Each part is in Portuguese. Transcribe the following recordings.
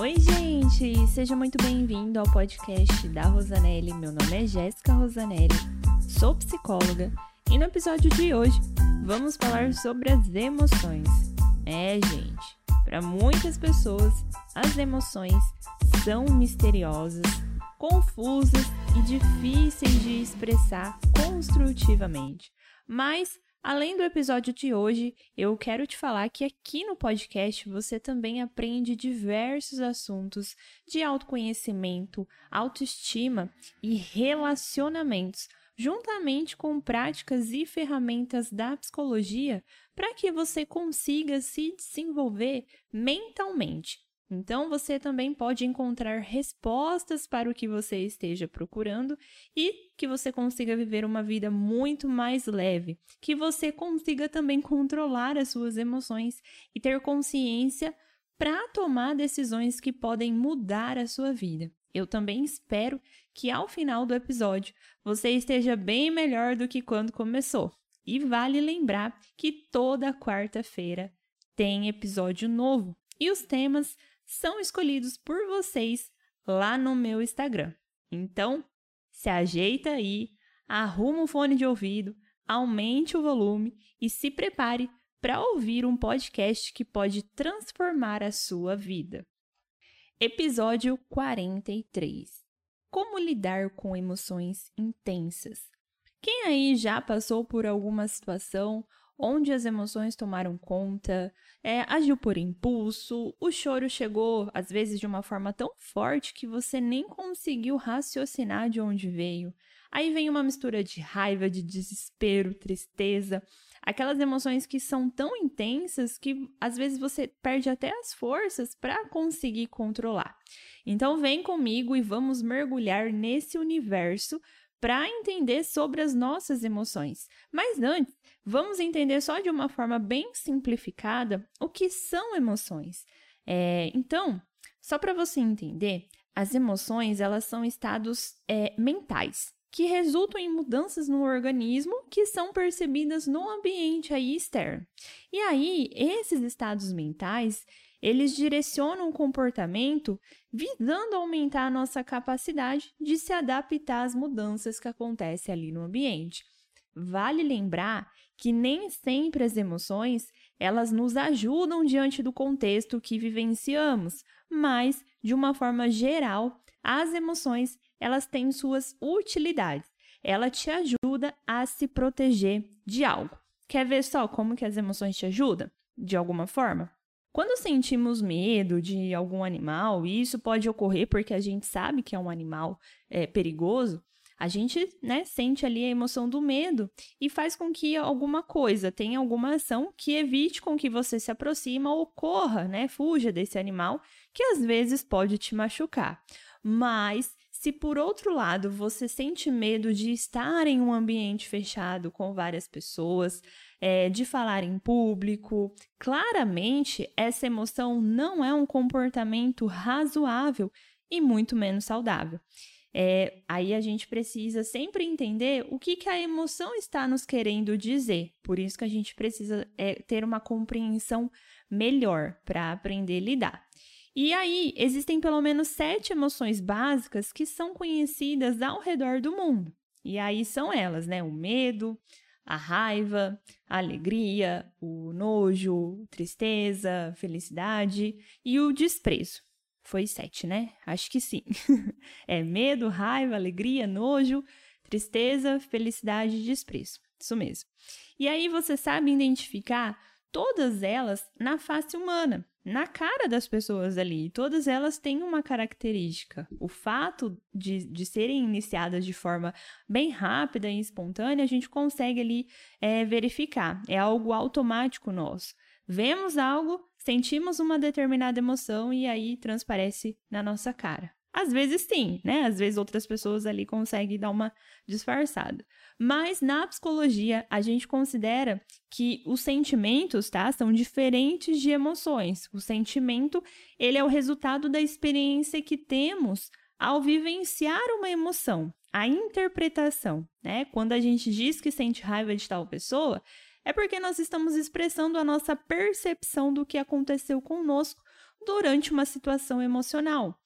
Oi, gente! Seja muito bem-vindo ao podcast da Rosanelli. Meu nome é Jéssica Rosanelli, sou psicóloga e no episódio de hoje vamos falar sobre as emoções. É, gente, para muitas pessoas as emoções são misteriosas, confusas e difíceis de expressar construtivamente, mas Além do episódio de hoje, eu quero te falar que aqui no podcast você também aprende diversos assuntos de autoconhecimento, autoestima e relacionamentos, juntamente com práticas e ferramentas da psicologia para que você consiga se desenvolver mentalmente. Então, você também pode encontrar respostas para o que você esteja procurando e que você consiga viver uma vida muito mais leve, que você consiga também controlar as suas emoções e ter consciência para tomar decisões que podem mudar a sua vida. Eu também espero que ao final do episódio você esteja bem melhor do que quando começou. E vale lembrar que toda quarta-feira tem episódio novo e os temas são escolhidos por vocês lá no meu Instagram. Então, se ajeita aí, arruma o fone de ouvido, aumente o volume e se prepare para ouvir um podcast que pode transformar a sua vida. Episódio 43 Como lidar com emoções intensas? Quem aí já passou por alguma situação onde as emoções tomaram conta, é, agiu por impulso, o choro chegou às vezes de uma forma tão forte que você nem conseguiu raciocinar de onde veio. Aí vem uma mistura de raiva, de desespero, tristeza, aquelas emoções que são tão intensas que às vezes você perde até as forças para conseguir controlar. Então vem comigo e vamos mergulhar nesse universo para entender sobre as nossas emoções. Mas antes, vamos entender só de uma forma bem simplificada o que são emoções. É, então, só para você entender, as emoções elas são estados é, mentais que resultam em mudanças no organismo que são percebidas no ambiente aí externo. E aí, esses estados mentais, eles direcionam o comportamento visando aumentar a nossa capacidade de se adaptar às mudanças que acontecem ali no ambiente. Vale lembrar que nem sempre as emoções elas nos ajudam diante do contexto que vivenciamos, mas de uma forma geral, as emoções elas têm suas utilidades. Ela te ajuda a se proteger de algo. Quer ver só como que as emoções te ajudam? De alguma forma? Quando sentimos medo de algum animal, e isso pode ocorrer porque a gente sabe que é um animal é, perigoso, a gente né, sente ali a emoção do medo e faz com que alguma coisa, tenha alguma ação que evite com que você se aproxima ou corra, né, fuja desse animal, que às vezes pode te machucar. Mas se por outro lado você sente medo de estar em um ambiente fechado com várias pessoas, é, de falar em público, claramente essa emoção não é um comportamento razoável e muito menos saudável. É, aí a gente precisa sempre entender o que, que a emoção está nos querendo dizer. Por isso que a gente precisa é, ter uma compreensão melhor para aprender a lidar. E aí, existem pelo menos sete emoções básicas que são conhecidas ao redor do mundo. E aí são elas, né? O medo, a raiva, a alegria, o nojo, tristeza, felicidade e o desprezo. Foi sete, né? Acho que sim. é medo, raiva, alegria, nojo, tristeza, felicidade e desprezo. Isso mesmo. E aí você sabe identificar todas elas na face humana na cara das pessoas ali. Todas elas têm uma característica. O fato de, de serem iniciadas de forma bem rápida e espontânea, a gente consegue ali é, verificar. É algo automático nosso. Vemos algo, sentimos uma determinada emoção e aí transparece na nossa cara. Às vezes sim, né? Às vezes outras pessoas ali conseguem dar uma disfarçada. Mas na psicologia, a gente considera que os sentimentos, tá, são diferentes de emoções. O sentimento, ele é o resultado da experiência que temos ao vivenciar uma emoção, a interpretação, né? Quando a gente diz que sente raiva de tal pessoa, é porque nós estamos expressando a nossa percepção do que aconteceu conosco durante uma situação emocional.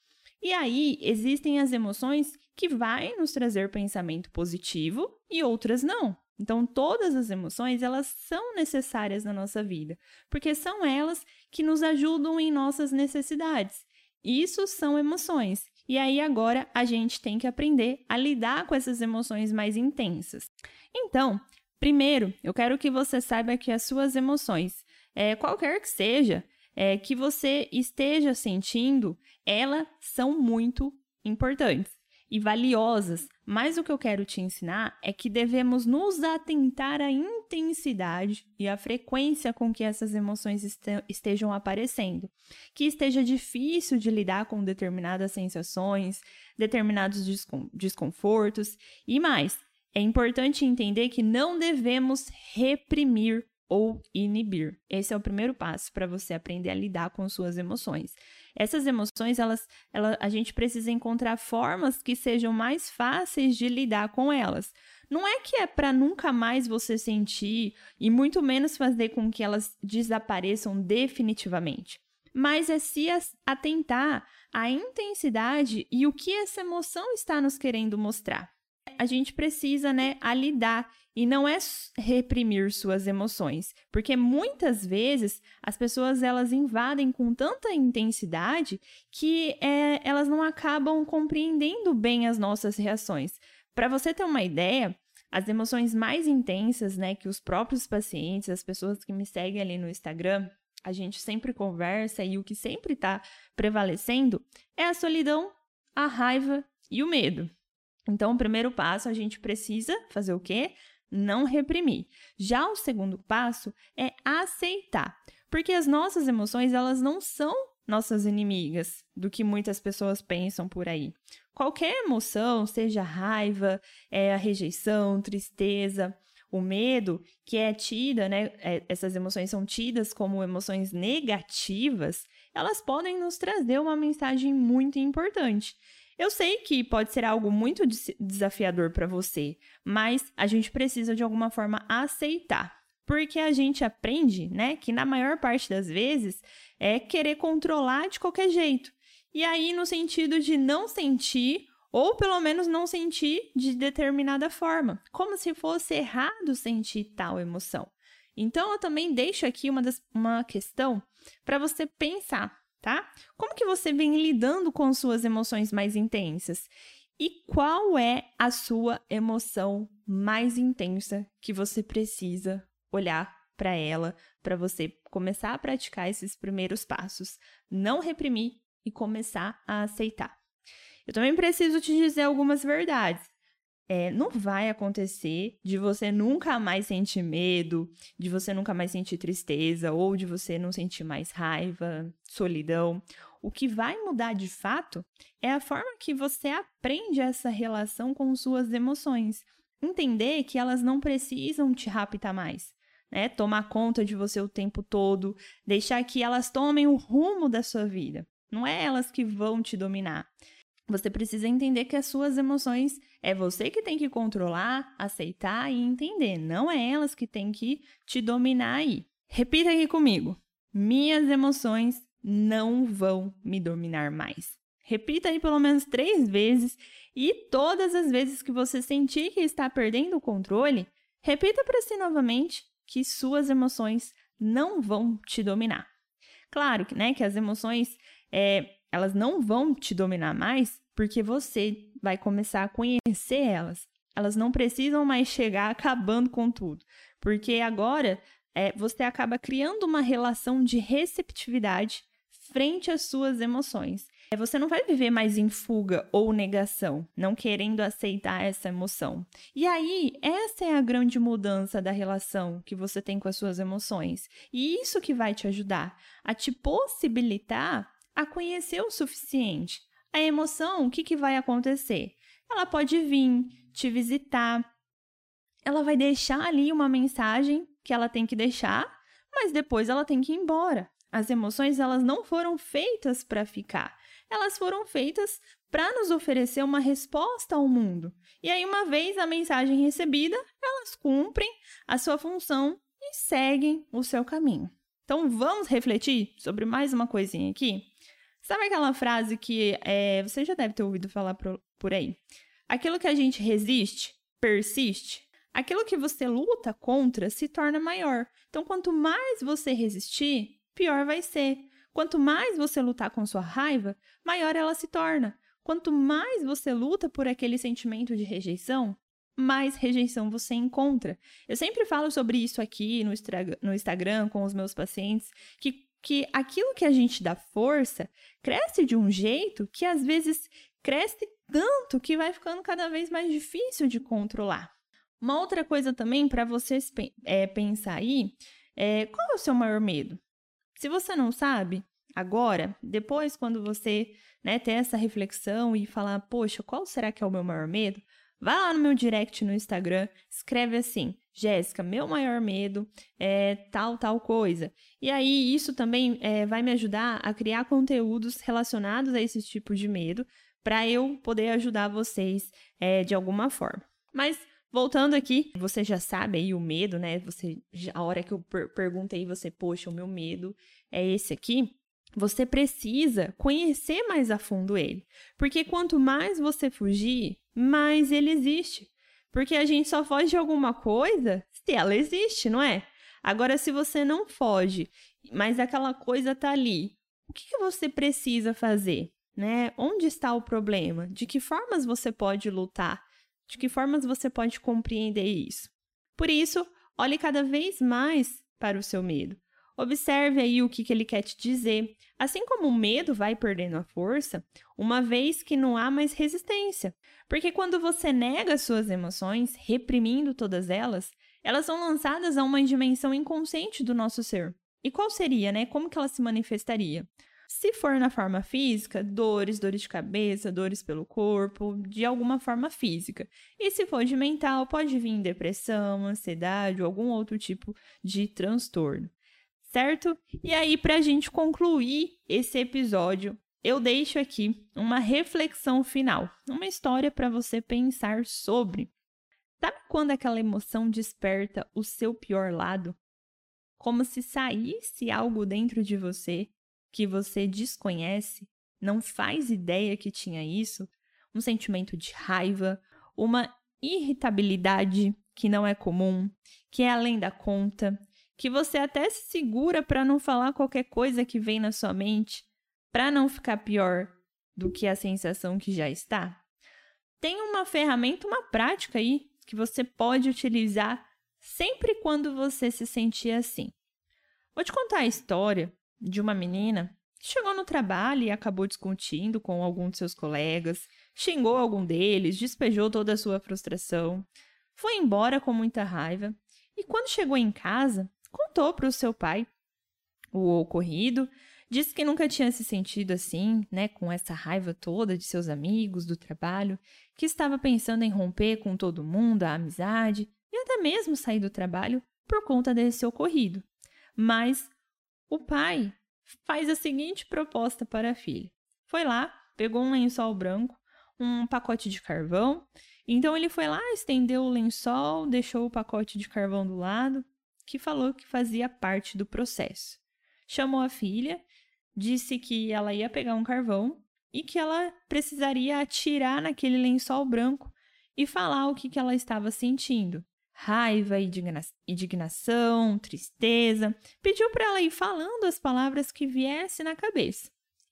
E aí existem as emoções que vai nos trazer pensamento positivo e outras não. Então, todas as emoções, elas são necessárias na nossa vida, porque são elas que nos ajudam em nossas necessidades. Isso são emoções. E aí agora a gente tem que aprender a lidar com essas emoções mais intensas. Então, primeiro, eu quero que você saiba que as suas emoções, é, qualquer que seja, é, que você esteja sentindo, elas são muito importantes e valiosas. Mas o que eu quero te ensinar é que devemos nos atentar à intensidade e à frequência com que essas emoções estejam aparecendo. Que esteja difícil de lidar com determinadas sensações, determinados desconfortos e mais. É importante entender que não devemos reprimir ou inibir. Esse é o primeiro passo para você aprender a lidar com suas emoções. Essas emoções, elas, ela, a gente precisa encontrar formas que sejam mais fáceis de lidar com elas. Não é que é para nunca mais você sentir e muito menos fazer com que elas desapareçam definitivamente, mas é se atentar à intensidade e o que essa emoção está nos querendo mostrar a gente precisa, né, a lidar e não é reprimir suas emoções, porque muitas vezes as pessoas elas invadem com tanta intensidade que é, elas não acabam compreendendo bem as nossas reações. Para você ter uma ideia, as emoções mais intensas, né, que os próprios pacientes, as pessoas que me seguem ali no Instagram, a gente sempre conversa e o que sempre está prevalecendo é a solidão, a raiva e o medo. Então, o primeiro passo, a gente precisa fazer o quê? Não reprimir. Já o segundo passo é aceitar, porque as nossas emoções, elas não são nossas inimigas, do que muitas pessoas pensam por aí. Qualquer emoção, seja raiva, é, a rejeição, tristeza, o medo, que é tida, né? É, essas emoções são tidas como emoções negativas, elas podem nos trazer uma mensagem muito importante. Eu sei que pode ser algo muito desafiador para você, mas a gente precisa de alguma forma aceitar. Porque a gente aprende, né, que na maior parte das vezes é querer controlar de qualquer jeito. E aí, no sentido de não sentir, ou pelo menos não sentir de determinada forma, como se fosse errado sentir tal emoção. Então, eu também deixo aqui uma, das, uma questão para você pensar tá? Como que você vem lidando com suas emoções mais intensas? E qual é a sua emoção mais intensa que você precisa olhar para ela para você começar a praticar esses primeiros passos, não reprimir e começar a aceitar. Eu também preciso te dizer algumas verdades é, não vai acontecer de você nunca mais sentir medo, de você nunca mais sentir tristeza, ou de você não sentir mais raiva, solidão. O que vai mudar de fato é a forma que você aprende essa relação com suas emoções. Entender que elas não precisam te raptar mais. Né? Tomar conta de você o tempo todo, deixar que elas tomem o rumo da sua vida. Não é elas que vão te dominar. Você precisa entender que as suas emoções é você que tem que controlar, aceitar e entender, não é elas que têm que te dominar aí. Repita aqui comigo. Minhas emoções não vão me dominar mais. Repita aí pelo menos três vezes e todas as vezes que você sentir que está perdendo o controle, repita para si novamente que suas emoções não vão te dominar. Claro né, que as emoções é, elas não vão te dominar mais porque você vai começar a conhecer elas. Elas não precisam mais chegar acabando com tudo, porque agora é, você acaba criando uma relação de receptividade frente às suas emoções. É, você não vai viver mais em fuga ou negação, não querendo aceitar essa emoção. E aí, essa é a grande mudança da relação que você tem com as suas emoções. E isso que vai te ajudar a te possibilitar a conhecer o suficiente. A emoção, o que, que vai acontecer? Ela pode vir te visitar, ela vai deixar ali uma mensagem que ela tem que deixar, mas depois ela tem que ir embora. As emoções, elas não foram feitas para ficar. Elas foram feitas para nos oferecer uma resposta ao mundo. E aí, uma vez a mensagem recebida, elas cumprem a sua função e seguem o seu caminho. Então vamos refletir sobre mais uma coisinha aqui? Sabe aquela frase que é, você já deve ter ouvido falar por, por aí? Aquilo que a gente resiste, persiste. Aquilo que você luta contra se torna maior. Então, quanto mais você resistir, pior vai ser. Quanto mais você lutar com sua raiva, maior ela se torna. Quanto mais você luta por aquele sentimento de rejeição, mais rejeição você encontra. Eu sempre falo sobre isso aqui no, no Instagram com os meus pacientes, que, que aquilo que a gente dá força cresce de um jeito que às vezes cresce tanto que vai ficando cada vez mais difícil de controlar. Uma outra coisa também para vocês é, pensar aí é qual é o seu maior medo? Se você não sabe, agora, depois, quando você né, ter essa reflexão e falar, poxa, qual será que é o meu maior medo? Vai lá no meu direct no Instagram, escreve assim, Jéssica, meu maior medo é tal, tal coisa. E aí, isso também é, vai me ajudar a criar conteúdos relacionados a esse tipo de medo, para eu poder ajudar vocês é, de alguma forma. Mas Voltando aqui, você já sabe aí o medo, né? Você, a hora que eu per perguntei você, poxa, o meu medo é esse aqui. Você precisa conhecer mais a fundo ele. Porque quanto mais você fugir, mais ele existe. Porque a gente só foge de alguma coisa se ela existe, não é? Agora, se você não foge, mas aquela coisa tá ali, o que, que você precisa fazer? Né? Onde está o problema? De que formas você pode lutar? De que formas você pode compreender isso? Por isso, olhe cada vez mais para o seu medo. Observe aí o que, que ele quer te dizer. Assim como o medo vai perdendo a força, uma vez que não há mais resistência. Porque quando você nega suas emoções, reprimindo todas elas, elas são lançadas a uma dimensão inconsciente do nosso ser. E qual seria, né? Como que ela se manifestaria? Se for na forma física, dores, dores de cabeça, dores pelo corpo, de alguma forma física. E se for de mental, pode vir depressão, ansiedade ou algum outro tipo de transtorno. Certo? E aí, para a gente concluir esse episódio, eu deixo aqui uma reflexão final, uma história para você pensar sobre. Sabe quando aquela emoção desperta o seu pior lado? Como se saísse algo dentro de você que você desconhece, não faz ideia que tinha isso, um sentimento de raiva, uma irritabilidade que não é comum, que é além da conta, que você até se segura para não falar qualquer coisa que vem na sua mente, para não ficar pior do que a sensação que já está. Tem uma ferramenta, uma prática aí que você pode utilizar sempre quando você se sentir assim. Vou te contar a história de uma menina que chegou no trabalho e acabou discutindo com algum de seus colegas, xingou algum deles, despejou toda a sua frustração, foi embora com muita raiva e, quando chegou em casa, contou para o seu pai o ocorrido, disse que nunca tinha se sentido assim, né, com essa raiva toda de seus amigos, do trabalho, que estava pensando em romper com todo mundo a amizade e até mesmo sair do trabalho por conta desse ocorrido. Mas o pai faz a seguinte proposta para a filha. Foi lá, pegou um lençol branco, um pacote de carvão. Então ele foi lá, estendeu o lençol, deixou o pacote de carvão do lado, que falou que fazia parte do processo. Chamou a filha, disse que ela ia pegar um carvão e que ela precisaria atirar naquele lençol branco e falar o que, que ela estava sentindo raiva, indignação, tristeza. Pediu para ela ir falando as palavras que viesse na cabeça.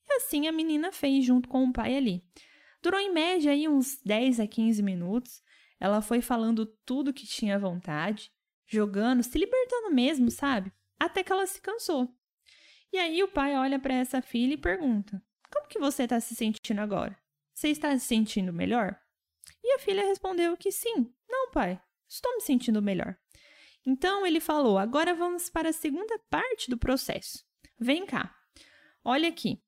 E assim a menina fez junto com o pai ali. Durou em média aí uns 10 a 15 minutos. Ela foi falando tudo que tinha vontade, jogando, se libertando mesmo, sabe? Até que ela se cansou. E aí o pai olha para essa filha e pergunta: "Como que você está se sentindo agora? Você está se sentindo melhor?" E a filha respondeu que sim. Não, pai, Estou me sentindo melhor. Então ele falou: agora vamos para a segunda parte do processo. Vem cá, olha aqui,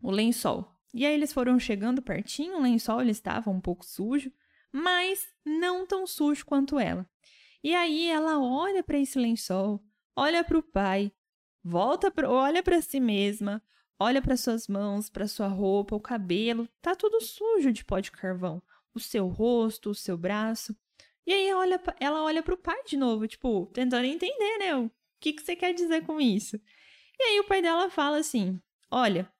o lençol. E aí eles foram chegando pertinho, o lençol ele estava um pouco sujo, mas não tão sujo quanto ela. E aí ela olha para esse lençol, olha para o pai, volta, pra, olha para si mesma, olha para suas mãos, para sua roupa, o cabelo, tá tudo sujo de pó de carvão. O seu rosto, o seu braço. E aí olha, ela olha pro pai de novo, tipo, tentando entender, né? que, que você quer dizer com isso? E aí o pai dela fala assim: Olha,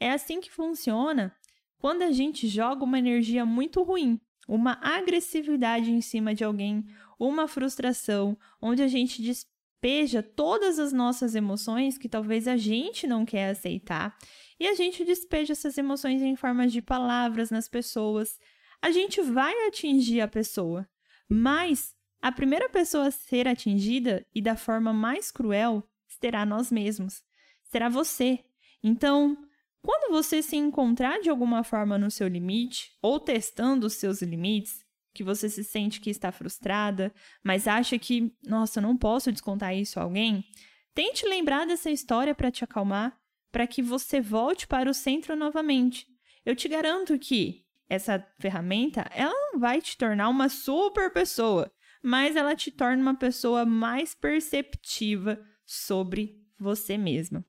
é assim que funciona quando a gente joga uma energia muito ruim, uma agressividade em cima de alguém, uma frustração, onde a gente despeja todas as nossas emoções que talvez a gente não quer aceitar, e a gente despeja essas emoções em formas de palavras nas pessoas. A gente vai atingir a pessoa, mas a primeira pessoa a ser atingida e da forma mais cruel será nós mesmos, será você. Então, quando você se encontrar de alguma forma no seu limite ou testando os seus limites, que você se sente que está frustrada, mas acha que, nossa, não posso descontar isso a alguém, tente lembrar dessa história para te acalmar, para que você volte para o centro novamente. Eu te garanto que essa ferramenta, ela não vai te tornar uma super pessoa, mas ela te torna uma pessoa mais perceptiva sobre você mesma.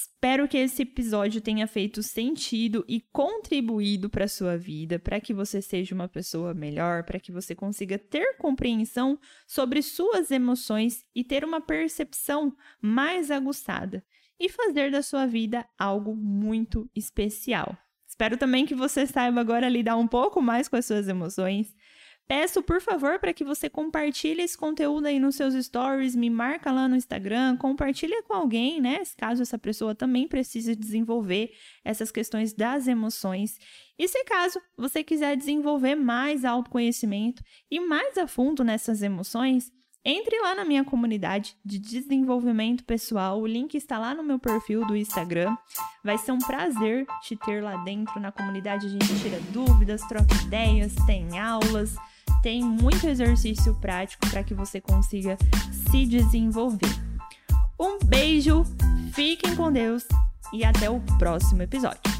Espero que esse episódio tenha feito sentido e contribuído para sua vida, para que você seja uma pessoa melhor, para que você consiga ter compreensão sobre suas emoções e ter uma percepção mais aguçada e fazer da sua vida algo muito especial. Espero também que você saiba agora lidar um pouco mais com as suas emoções, Peço, por favor, para que você compartilhe esse conteúdo aí nos seus stories, me marca lá no Instagram, compartilha com alguém, né? Caso essa pessoa também precise desenvolver essas questões das emoções. E se caso você quiser desenvolver mais autoconhecimento e mais a fundo nessas emoções, entre lá na minha comunidade de desenvolvimento pessoal. O link está lá no meu perfil do Instagram. Vai ser um prazer te ter lá dentro na comunidade. A gente tira dúvidas, troca ideias, tem aulas tem muito exercício prático para que você consiga se desenvolver. Um beijo, fiquem com Deus e até o próximo episódio.